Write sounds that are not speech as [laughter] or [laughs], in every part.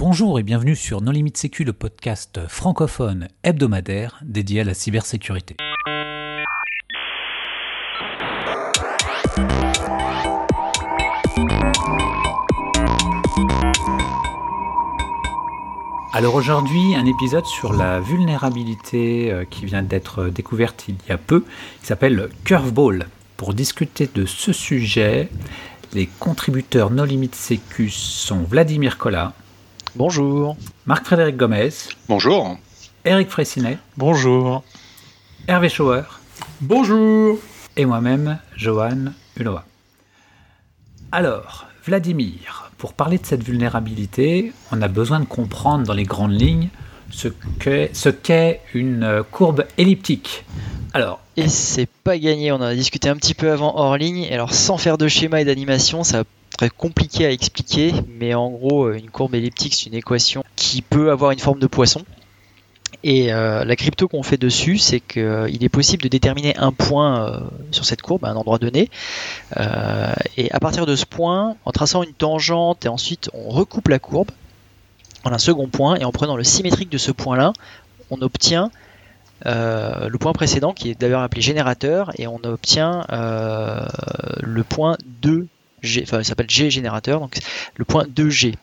Bonjour et bienvenue sur Non Limite Sécu, le podcast francophone hebdomadaire dédié à la cybersécurité. Alors aujourd'hui, un épisode sur la vulnérabilité euh, qui vient d'être découverte il y a peu, qui s'appelle Curveball. Pour discuter de ce sujet, les contributeurs No Limit Sécu sont Vladimir Collat. Bonjour. Marc-Frédéric Gomez. Bonjour. Eric Fressinet. Bonjour. Hervé Schauer. Bonjour. Et moi-même, Johan Uloa. Alors, Vladimir, pour parler de cette vulnérabilité, on a besoin de comprendre dans les grandes lignes ce qu'est une courbe elliptique. Alors, et c'est pas gagné, on en a discuté un petit peu avant hors ligne, et alors sans faire de schéma et d'animation, ça très compliqué à expliquer, mais en gros, une courbe elliptique, c'est une équation qui peut avoir une forme de poisson. Et euh, la crypto qu'on fait dessus, c'est qu'il euh, est possible de déterminer un point euh, sur cette courbe, à un endroit donné. et à partir de ce point, en traçant une tangente et ensuite on recoupe la courbe en un second point, et en prenant le symétrique de ce point-là, on obtient le point précédent qui est d'ailleurs appelé générateur, et on obtient le point 2 G, enfin, s'appelle G générateur, donc le point 2G.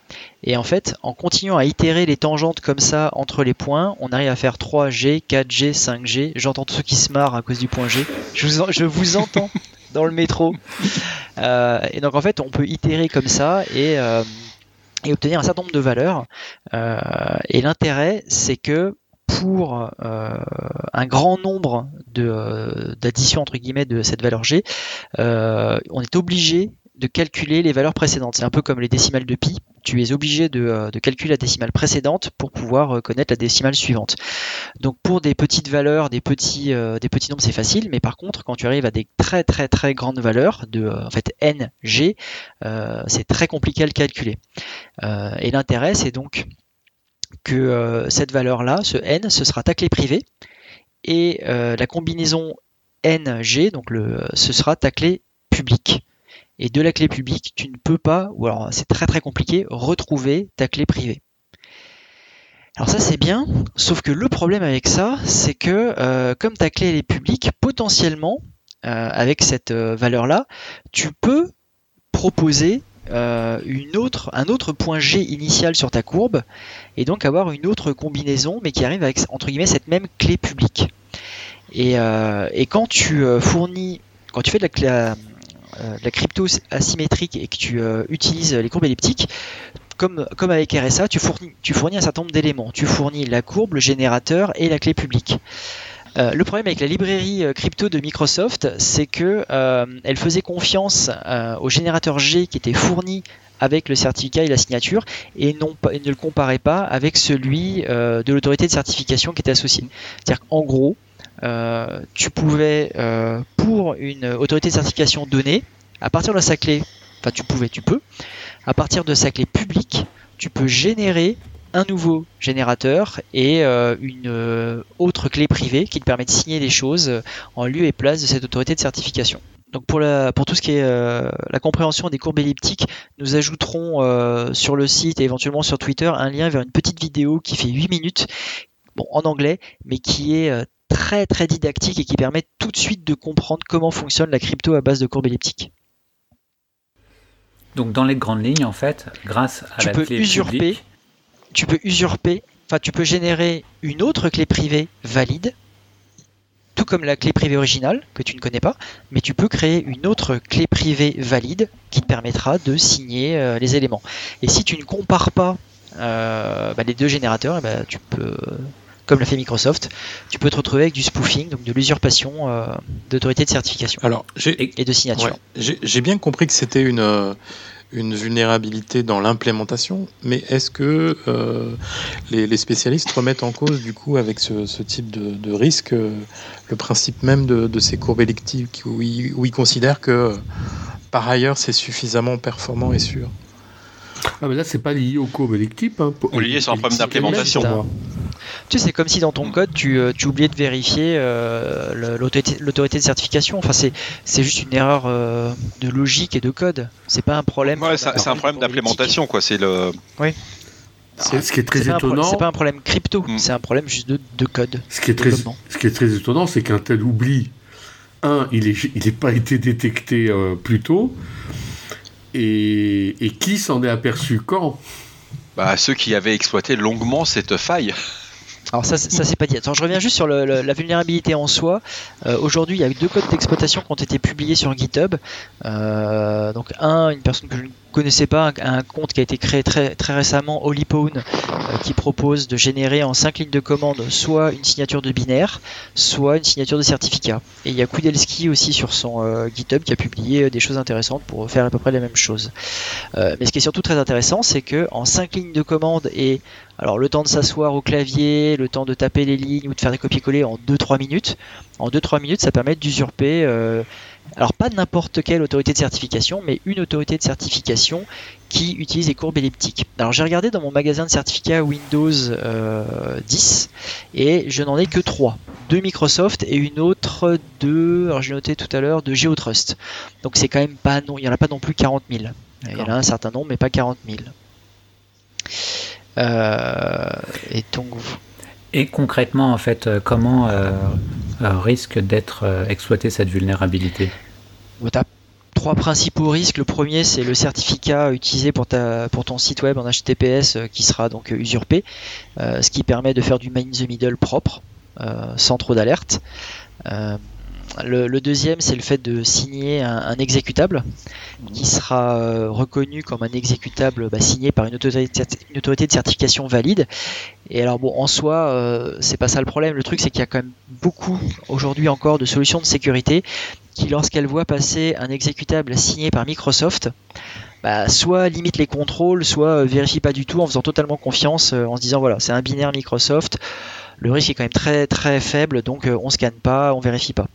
Et en fait, en continuant à itérer les tangentes comme ça entre les points, on arrive à faire 3G, 4G, 5G. J'entends tous ceux qui se marrent à cause du point G. Je vous, je vous entends [laughs] dans le métro. Euh, et donc en fait, on peut itérer comme ça et, euh, et obtenir un certain nombre de valeurs. Euh, et l'intérêt, c'est que pour euh, un grand nombre d'additions entre guillemets de cette valeur G, euh, on est obligé de calculer les valeurs précédentes. C'est un peu comme les décimales de pi. Tu es obligé de, euh, calculer la décimale précédente pour pouvoir euh, connaître la décimale suivante. Donc pour des petites valeurs, des petits, euh, des petits nombres, c'est facile. Mais par contre, quand tu arrives à des très très très grandes valeurs de en fait n, g, c'est très compliqué à le calculer. et l'intérêt, c'est donc que cette valeur-là, ce n, ce sera ta clé privée et la combinaison n, g, donc le, ce sera ta clé publique et de la clé publique, tu ne peux pas, ou alors c'est très très compliqué, retrouver ta clé privée. Alors ça c'est bien, sauf que le problème avec ça, c'est que euh, comme ta clé est publique, potentiellement, euh, avec cette euh, valeur-là, tu peux proposer une autre, un autre point G initial sur ta courbe, et donc avoir une autre combinaison, mais qui arrive avec, entre guillemets, cette même clé publique. Et, et quand tu fournis, quand tu fais de la, clé, euh, la crypto asymétrique et que tu euh, utilises les courbes elliptiques, comme, avec RSA, tu fournis, tu fournis un certain nombre d'éléments. Tu fournis la courbe, le générateur et la clé publique. Euh, le problème avec la librairie crypto de Microsoft, c'est que elle faisait confiance au générateur G qui était fourni avec le certificat et la signature et, non, et ne le comparait pas avec celui de l'autorité de certification qui était associé. C'est-à-dire qu'en gros, euh, tu pouvais, euh, pour une autorité de certification donnée, à partir de sa clé, enfin tu pouvais, tu peux, à partir de sa clé publique, tu peux générer un nouveau générateur et euh, une autre clé privée qui te permet de signer des choses en lieu et place de cette autorité de certification. Donc pour, la, pour tout ce qui est la compréhension des courbes elliptiques, nous ajouterons sur le site et éventuellement sur Twitter un lien vers une petite vidéo qui fait 8 minutes, bon, en anglais, mais qui est très très didactique et qui permet tout de suite de comprendre comment fonctionne la crypto à base de courbes elliptiques. Donc dans les grandes lignes, en fait, grâce à tu la peux clé usurper, tu peux usurper, enfin tu peux générer une autre clé privée valide, tout comme la clé privée originale que tu ne connais pas, mais tu peux créer une autre clé privée valide qui te permettra de signer euh, les éléments. Et si tu ne compares pas euh, bah, les deux générateurs, eh ben, tu peux comme l'a fait Microsoft, tu peux te retrouver avec du spoofing, donc de l'usurpation euh, d'autorité de certification Alors, et de signature. J'ai bien compris que c'était une, euh, une vulnérabilité dans l'implémentation, mais est-ce que euh, les, spécialistes remettent en cause, du coup, avec ce, type de, risque, le principe même de, ces courbes électiques, où ils, considèrent que, par ailleurs, c'est suffisamment performant et sûr? Ah, mais là, c'est pas lié aux courbes électiques. Hein. lié sur un problème d'implémentation. Tu sais, c'est comme si dans ton code, tu, euh, tu oubliais de vérifier euh, l'autorité de certification. Enfin, c'est juste une erreur euh, de logique et de code. C'est pas un problème. Ouais, c'est un problème d'implémentation, quoi. C'est le. Oui. C'est ce qui est très C'est pas, un pro- étonnant. c'est pas un problème crypto, Mm. c'est un problème juste de, de code. Ce qui est très, ce qui est très étonnant, c'est qu'un tel oubli, un, il n'est il est pas été détecté euh, plus tôt, et, et qui s'en est aperçu quand? Bah, ceux qui avaient exploité longuement cette faille. Alors ça, c'est- ça c'est pas dit. Attends, je reviens juste sur le- le- la vulnérabilité en soi. Euh, Aujourd'hui, il y a eu deux codes d'exploitation qui ont été publiés sur GitHub. Euh, donc un, une personne que je ne connaissais pas, un, compte qui a été créé très, très récemment, Holypone, euh, qui propose de générer en cinq lignes de commande soit une signature de binaire, soit une signature de certificat. Et il y a Kudelski aussi sur son euh, GitHub qui a publié euh, des choses intéressantes pour faire à peu près la même chose. Mais ce qui est surtout très intéressant, c'est que en cinq lignes de commande et alors le temps de s'asseoir au clavier, le temps de taper les lignes ou de faire des copier-coller en 2-3 minutes. En 2-3 minutes, ça permet d'usurper, alors pas n'importe quelle autorité de certification, mais une autorité de certification qui utilise les courbes elliptiques. Alors j'ai regardé dans mon magasin de certificats Windows euh, 10 et je n'en ai que 3. Deux Microsoft et une autre de, alors j'ai noté tout à l'heure, de GeoTrust. Donc c'est quand même pas, non, il n'y en a pas non plus 40 000. Il y en a un certain nombre, mais pas 40 000. Euh, et donc, Et concrètement, en fait, euh, comment euh, euh, risque d'être exploitée cette vulnérabilité? Tu as trois principaux risques. Le premier, c'est le certificat utilisé pour, ta, pour ton site web en HTTPS qui sera donc usurpé, ce qui permet de faire du man in the middle propre, sans trop d'alerte. Le, deuxième, c'est le fait de signer un, exécutable qui sera reconnu comme un exécutable bah, signé par une autorité, une autorité de certification valide. Et alors bon, en soi, euh, c'est pas ça le problème. Le truc, c'est qu'il y a quand même beaucoup aujourd'hui encore de solutions de sécurité qui, lorsqu'elles voient passer un exécutable signé par Microsoft, bah, soit limite les contrôles, soit euh, vérifie pas du tout en faisant totalement confiance, euh, en se disant voilà, c'est un binaire Microsoft, le risque est quand même très très faible, donc on scanne pas, on vérifie pas.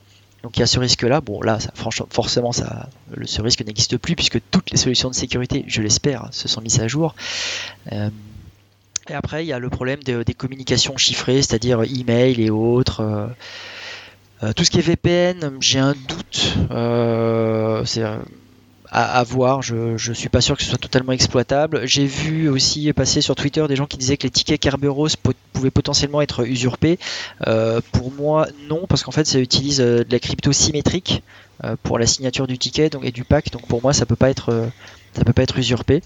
Donc il y a ce risque-là. Bon là, ça, franchement, forcément, ça, le- ce risque n'existe plus puisque toutes les solutions de sécurité, je l'espère, se sont mises à jour. Et après, il y a le problème de- des communications chiffrées, c'est-à-dire email et autres. euh, euh, tout ce qui est VPN, j'ai un doute. euh, c'est à, à voir. Je, je suis pas sûr que ce soit totalement exploitable. J'ai vu aussi passer sur Twitter des gens qui disaient que les tickets Kerberos po- pouvaient potentiellement être usurpés. Pour moi, non, parce qu'en fait, ça utilise de la crypto symétrique pour la signature du ticket et du pack. Donc pour moi, ça peut pas être, ça peut pas être usurpé.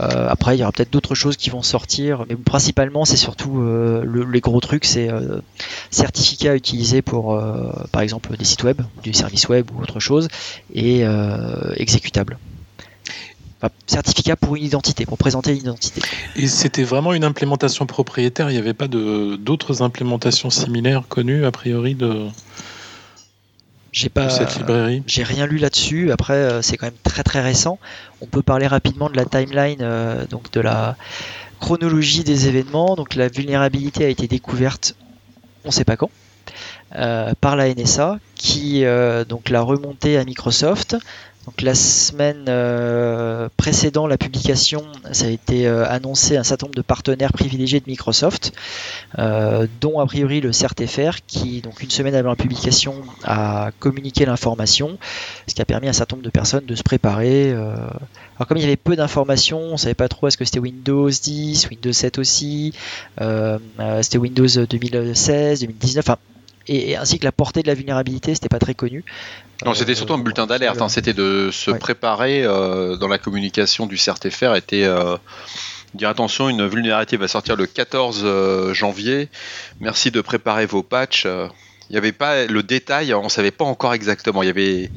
Euh, après, il y aura peut-être d'autres choses qui vont sortir, mais principalement, c'est surtout euh, le- les gros trucs, c'est euh, certificats utilisés pour, euh, par exemple, des sites web, du service web ou autre chose, et exécutables. Enfin, certificat pour une identité, pour présenter une identité. Et c'était vraiment une implémentation propriétaire. Il n'y avait pas d'autres implémentations similaires connues, a priori, de, J'ai pas. cette librairie. J'ai rien lu là-dessus. Après, euh, c'est quand même très très récent. On peut parler rapidement de la timeline, euh, donc de la chronologie des événements. Donc la vulnérabilité a été découverte, on ne sait pas quand, euh, par la NSA, qui euh, donc l'a remontée à Microsoft. Donc la semaine euh, précédant la publication, ça a été euh, annoncé un certain nombre de partenaires privilégiés de Microsoft, euh, dont a priori le CERTFR, qui donc une semaine avant la publication a communiqué l'information, ce qui a permis à un certain nombre de personnes de se préparer. euh. Alors comme il y avait peu d'informations, on savait pas trop est-ce que c'était Windows 10, Windows 7 aussi, euh, euh, c'était Windows 2016, 2019, enfin, et, ainsi que la portée de la vulnérabilité, c'était pas très connu. Non, c'était Euh, surtout un bulletin d'alerte. hein. C'était de se Ouais. préparer euh, dans la communication du CRTFR. Était euh, dire attention, une vulnérabilité va sortir le 14 euh, janvier. Merci de préparer vos patchs. Il n'y avait pas le détail. On savait pas encore exactement. Il y avait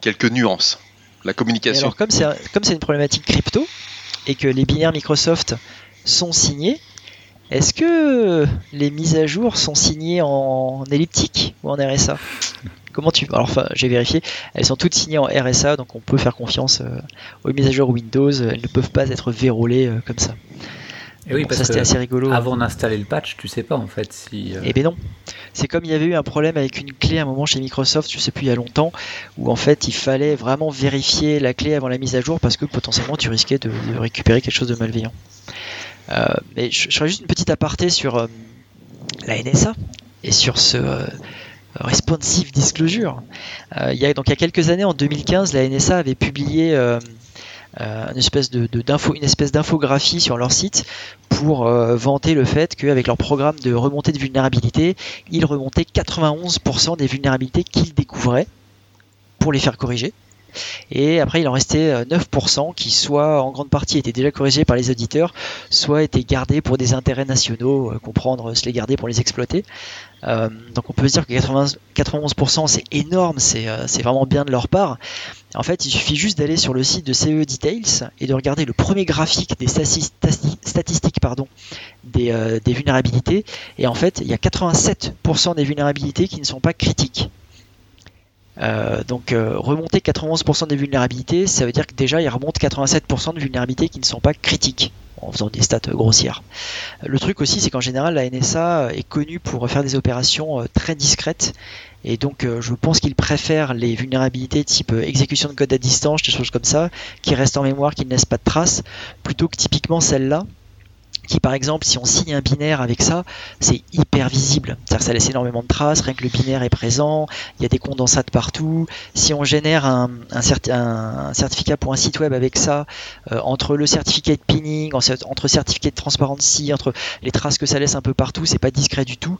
quelques nuances. La Et communication. alors comme c'est un- comme c'est une problématique crypto et que les binaires Microsoft sont signés, est-ce que les mises à jour sont signées en elliptique ou en RSA Comment tu Alors enfin, j'ai vérifié, elles sont toutes signées en RSA, donc on peut faire confiance euh, aux mises à jour Windows. Elles ne peuvent pas être vérolées euh, comme ça. Et oui, Donc parce ça c'était assez rigolo. avant d'installer le patch, tu sais pas en fait si. euh, Eh ben non. C'est comme il y avait eu un problème avec une clé à un moment chez Microsoft, je sais plus il y a longtemps, où en fait il fallait vraiment vérifier la clé avant la mise à jour parce que potentiellement tu risquais de, de récupérer quelque chose de malveillant. Euh, mais je, ferai juste une petite aparté sur euh, la NSA et sur ce euh, responsive disclosure. Il y a, donc il y a quelques années, en 2015, la NSA avait publié une espèce d'infographie sur leur site pour vanter le fait qu'avec leur programme de remontée de vulnérabilité, ils remontaient 91% des vulnérabilités qu'ils découvraient pour les faire corriger. Et après, il en restait 9% euh, qui, soit en grande partie, étaient déjà corrigés par les auditeurs, soit étaient gardés pour des intérêts nationaux, euh, comprendre, se les garder pour les exploiter. Euh, donc on peut se dire que 91% c'est énorme, c'est vraiment bien de leur part. En fait, il suffit juste d'aller sur le site de CE Details et de regarder le premier graphique des statistiques des vulnérabilités. Et en fait, il y a 87% des vulnérabilités qui ne sont pas critiques. Euh, donc euh, remonter 91% des vulnérabilités, ça veut dire que déjà il remonte 87% de vulnérabilités qui ne sont pas critiques en faisant des stats grossières. Le truc aussi, c'est qu'en général, la NSA est connue pour faire des opérations euh, très discrètes. Et donc, je pense qu'ils préfèrent les vulnérabilités type exécution de code à distance, des choses comme ça, qui restent en mémoire, qui ne laissent pas de traces, plutôt que typiquement celle-là, qui par exemple si on signe un binaire avec ça c'est hyper visible. C'est-à-dire ça laisse énormément de traces rien que le binaire est présent il y a des condensates partout. Si on génère un, certificat pour un site web avec ça euh, entre le certificat de pinning entre certificat de transparency entre les traces que ça laisse un peu partout c'est pas discret du tout.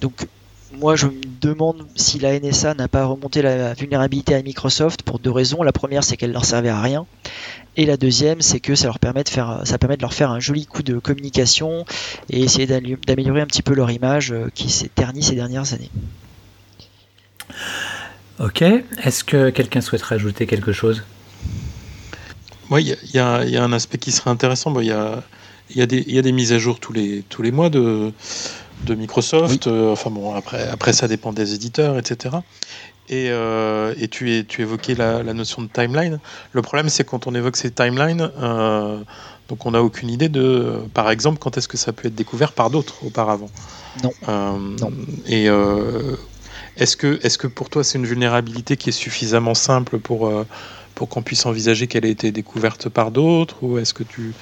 Donc moi, je me demande si la NSA n'a pas remonté la vulnérabilité à Microsoft pour deux raisons. La première, c'est qu'elle leur servait à rien. Et la deuxième, c'est que ça leur permet de faire, ça permet de leur faire un joli coup de communication et essayer d'améliorer un petit peu leur image euh, qui s'est ternie ces dernières années. Ok. Est-ce que quelqu'un souhaiterait ajouter quelque chose? Oui, il y, a un aspect qui serait intéressant. Il y, a, y, a des mises à jour tous les, tous les mois de, de Microsoft. Euh, enfin bon, après, après ça dépend des éditeurs, etc. Et, euh, et tu, tu évoquais la, notion de timeline. Le problème, c'est quand on évoque ces timelines, euh, donc on n'a aucune idée de, par exemple, quand est-ce que ça peut être découvert par d'autres auparavant. Non. non. Et est-ce que, est que pour toi, c'est une vulnérabilité qui est suffisamment simple pour, pour qu'on puisse envisager qu'elle ait été découverte par d'autres Ou est-ce que tu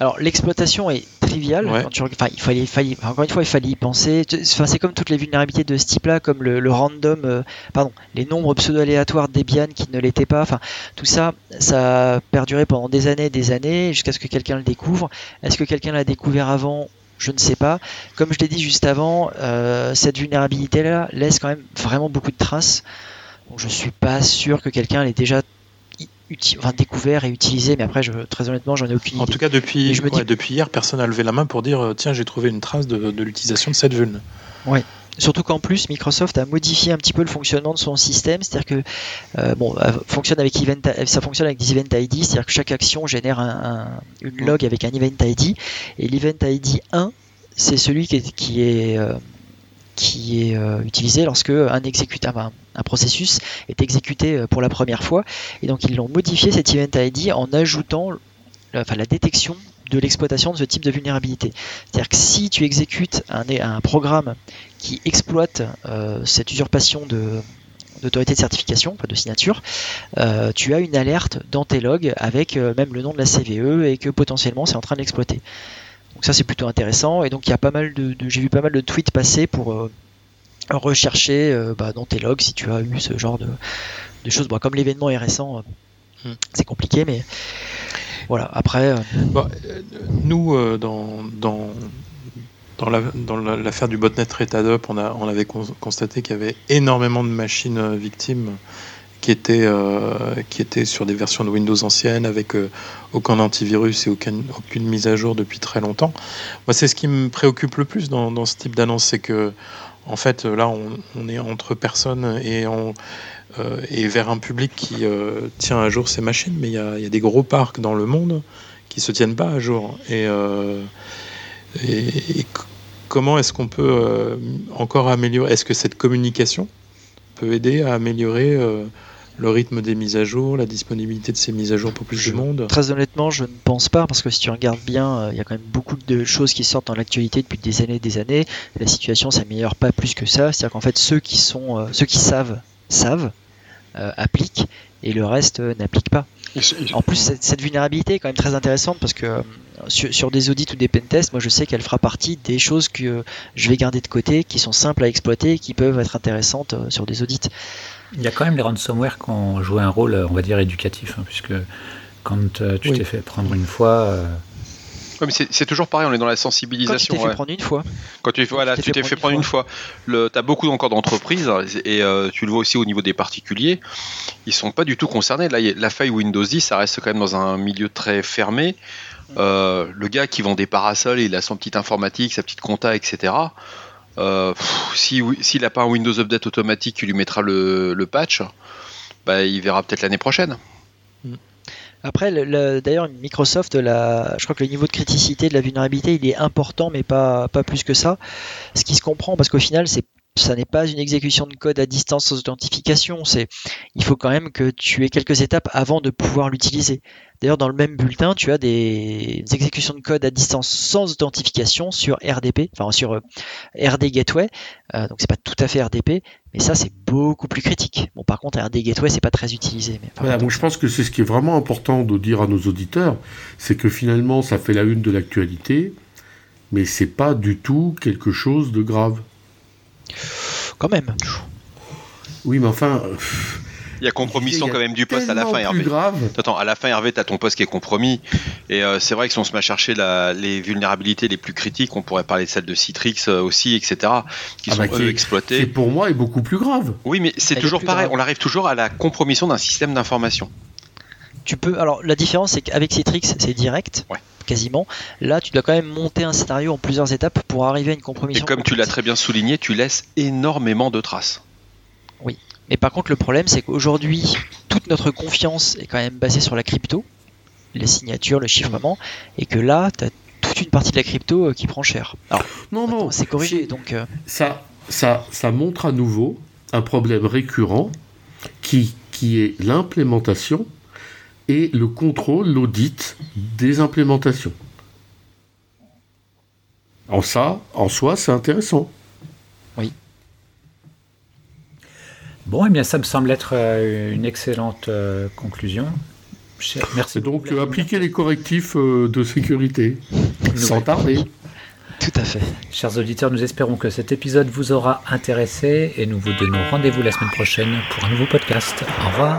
alors l'exploitation est triviale. il fallait, encore une fois, il fallait y penser. Enfin, c'est comme toutes les vulnérabilités de ce type-là, comme le, random, euh, pardon, les nombres pseudo-aléatoires Debian qui ne l'étaient pas. Enfin, tout ça, ça a perduré pendant des années, des années, jusqu'à ce que quelqu'un le découvre. Est-ce que quelqu'un l'a découvert avant? Je ne sais pas. Comme je l'ai dit juste avant, euh, cette vulnérabilité-là laisse quand même vraiment beaucoup de traces. Donc je suis pas sûr que quelqu'un l'ait déjà découvert et utilisé, mais après, je, très honnêtement, j'en ai aucune idée. En tout cas, depuis, depuis hier, personne n'a levé la main pour dire euh, tiens, j'ai trouvé une trace de, l'utilisation de cette vulne. Oui. Surtout qu'en plus, Microsoft a modifié un petit peu le fonctionnement de son système, c'est-à-dire que euh, bon, fonctionne avec event, ça fonctionne avec des event ID, c'est-à-dire que chaque action génère une log avec un event ID, et l'event ID 1, c'est celui qui est, qui est euh, qui est euh, utilisé lorsque un, un, processus est exécuté euh, pour la première fois. Et donc ils l'ont modifié cet event ID en ajoutant enfin, la détection de l'exploitation de ce type de vulnérabilité. C'est-à-dire que si tu exécutes un, programme qui exploite euh, cette usurpation d'autorité de certification, de signature, tu as une alerte dans tes logs avec même le nom de la CVE et que potentiellement c'est en train de l'exploiter. Donc ça c'est plutôt intéressant et donc il y a pas mal de, j'ai vu pas mal de tweets passer pour euh, rechercher euh, bah, dans tes logs si tu as eu ce genre de, choses. comme l'événement est récent, euh, hmm. c'est compliqué, mais voilà. Après, nous dans, dans dans l'affaire du botnet Retadop, on, a, on avait constaté qu'il y avait énormément de machines victimes qui était, euh, qui était sur des versions de Windows anciennes avec euh, aucun antivirus et aucune, aucune mise à jour depuis très longtemps. Moi, c'est ce qui me préoccupe le plus dans, ce type d'annonce, c'est que en fait, là, on, est entre personnes et, euh, et vers un public qui tient à jour ces machines, mais il y a, y a, des gros parcs dans le monde qui se tiennent pas à jour. Et comment est-ce qu'on peut encore améliorer Est-ce que cette communication peut aider à améliorer le rythme des mises à jour, la disponibilité de ces mises à jour pour plus de monde? Très honnêtement, je ne pense pas, parce que si tu regardes bien, euh, il y a quand même beaucoup de choses qui sortent dans l'actualité depuis des années et des années. La situation s'améliore pas plus que ça. C'est-à-dire qu'en fait, ceux qui, sont, euh, ceux qui savent, savent, euh, appliquent, et le reste n'applique pas. En plus, cette, vulnérabilité est quand même très intéressante parce que sur, des audits ou des pentests, moi je sais qu'elle fera partie des choses que je vais garder de côté, qui sont simples à exploiter, qui peuvent être intéressantes sur des audits. Il y a quand même les ransomware qui ont joué un rôle, on va dire, éducatif, hein, puisque Quand euh, tu Oui. t'es fait prendre une fois, euh, Ouais, mais c'est toujours pareil, on est dans la Quand tu sensibilisation. t'es fait prendre une fois, Quand tu, voilà, tu t'es fait prendre une fois. Le, t'as beaucoup encore d'entreprises et euh, tu le vois aussi au niveau des particuliers. Ils sont pas du tout concernés. Là, la faille Windows 10, ça reste quand même dans un milieu très fermé. Euh, le gars qui vend des parasols, il a son petit informatique, sa petite compta, etc. Euh, s'il n'a pas un Windows Update automatique qui lui mettra le, patch, bah, il verra peut-être l'année prochaine. Après, le- le- d'ailleurs, Microsoft, je crois que le niveau de criticité de la vulnérabilité, il est important, mais pas plus que ça. Ce qui se comprend, parce qu'au final, c'est ça n'est pas une exécution de code à distance sans authentification. C'est, il faut quand même que tu aies quelques étapes avant de pouvoir l'utiliser. D'ailleurs, dans le même bulletin, tu as des exécutions de code à distance sans authentification sur RDP, enfin sur euh, RD Gateway. Euh, donc c'est pas tout à fait RDP, mais ça c'est beaucoup plus critique. Bon, par contre, RD Gateway c'est pas très utilisé. Mais Voilà, moi je pense que c'est ce qui est vraiment important de dire à nos auditeurs, c'est que finalement ça fait la une de l'actualité, mais c'est pas du tout quelque chose de grave. Quand même. Oui, mais enfin, Il y a compromission il y a quand même du poste à la fin, Hervé. grave. Attends, à la fin, Hervé, t'as ton poste qui est compromis. Et euh, c'est vrai que si on se met à chercher la- les vulnérabilités les plus critiques, on pourrait parler de celles de Citrix euh, aussi, etc., qui Ah sont bah, qui eux exploitées. C'est pour moi est beaucoup plus grave. Oui, mais c'est toujours pareil. grave. On arrive toujours à la compromission d'un système d'information. Tu peux. Alors la différence c'est qu'avec Citrix c'est direct, Ouais. Quasiment. Là tu dois quand même monter un scénario en plusieurs étapes pour arriver à une Et compromission. comme tu l'as très bien souligné, tu laisses énormément de traces. Mais par contre le problème c'est qu'aujourd'hui toute notre confiance est quand même basée sur la crypto, les signatures, le chiffrement, et que là tu as toute une partie de la crypto euh, qui prend cher. Alors Non, non, c'est corrigé donc. euh, ça, ça, ça montre à nouveau un problème récurrent qui, qui est l'implémentation et le contrôle, l'audit des implémentations. En ça, en soi, c'est intéressant. Bon, eh bien, ça me semble être euh, une excellente euh, conclusion. Cher- Merci. C'est donc euh, appliquer les correctifs euh, de sécurité sans tarder. Tout à fait. Chers auditeurs, nous espérons que cet épisode vous aura intéressé et nous vous donnons rendez-vous la semaine prochaine pour un nouveau podcast. Au revoir.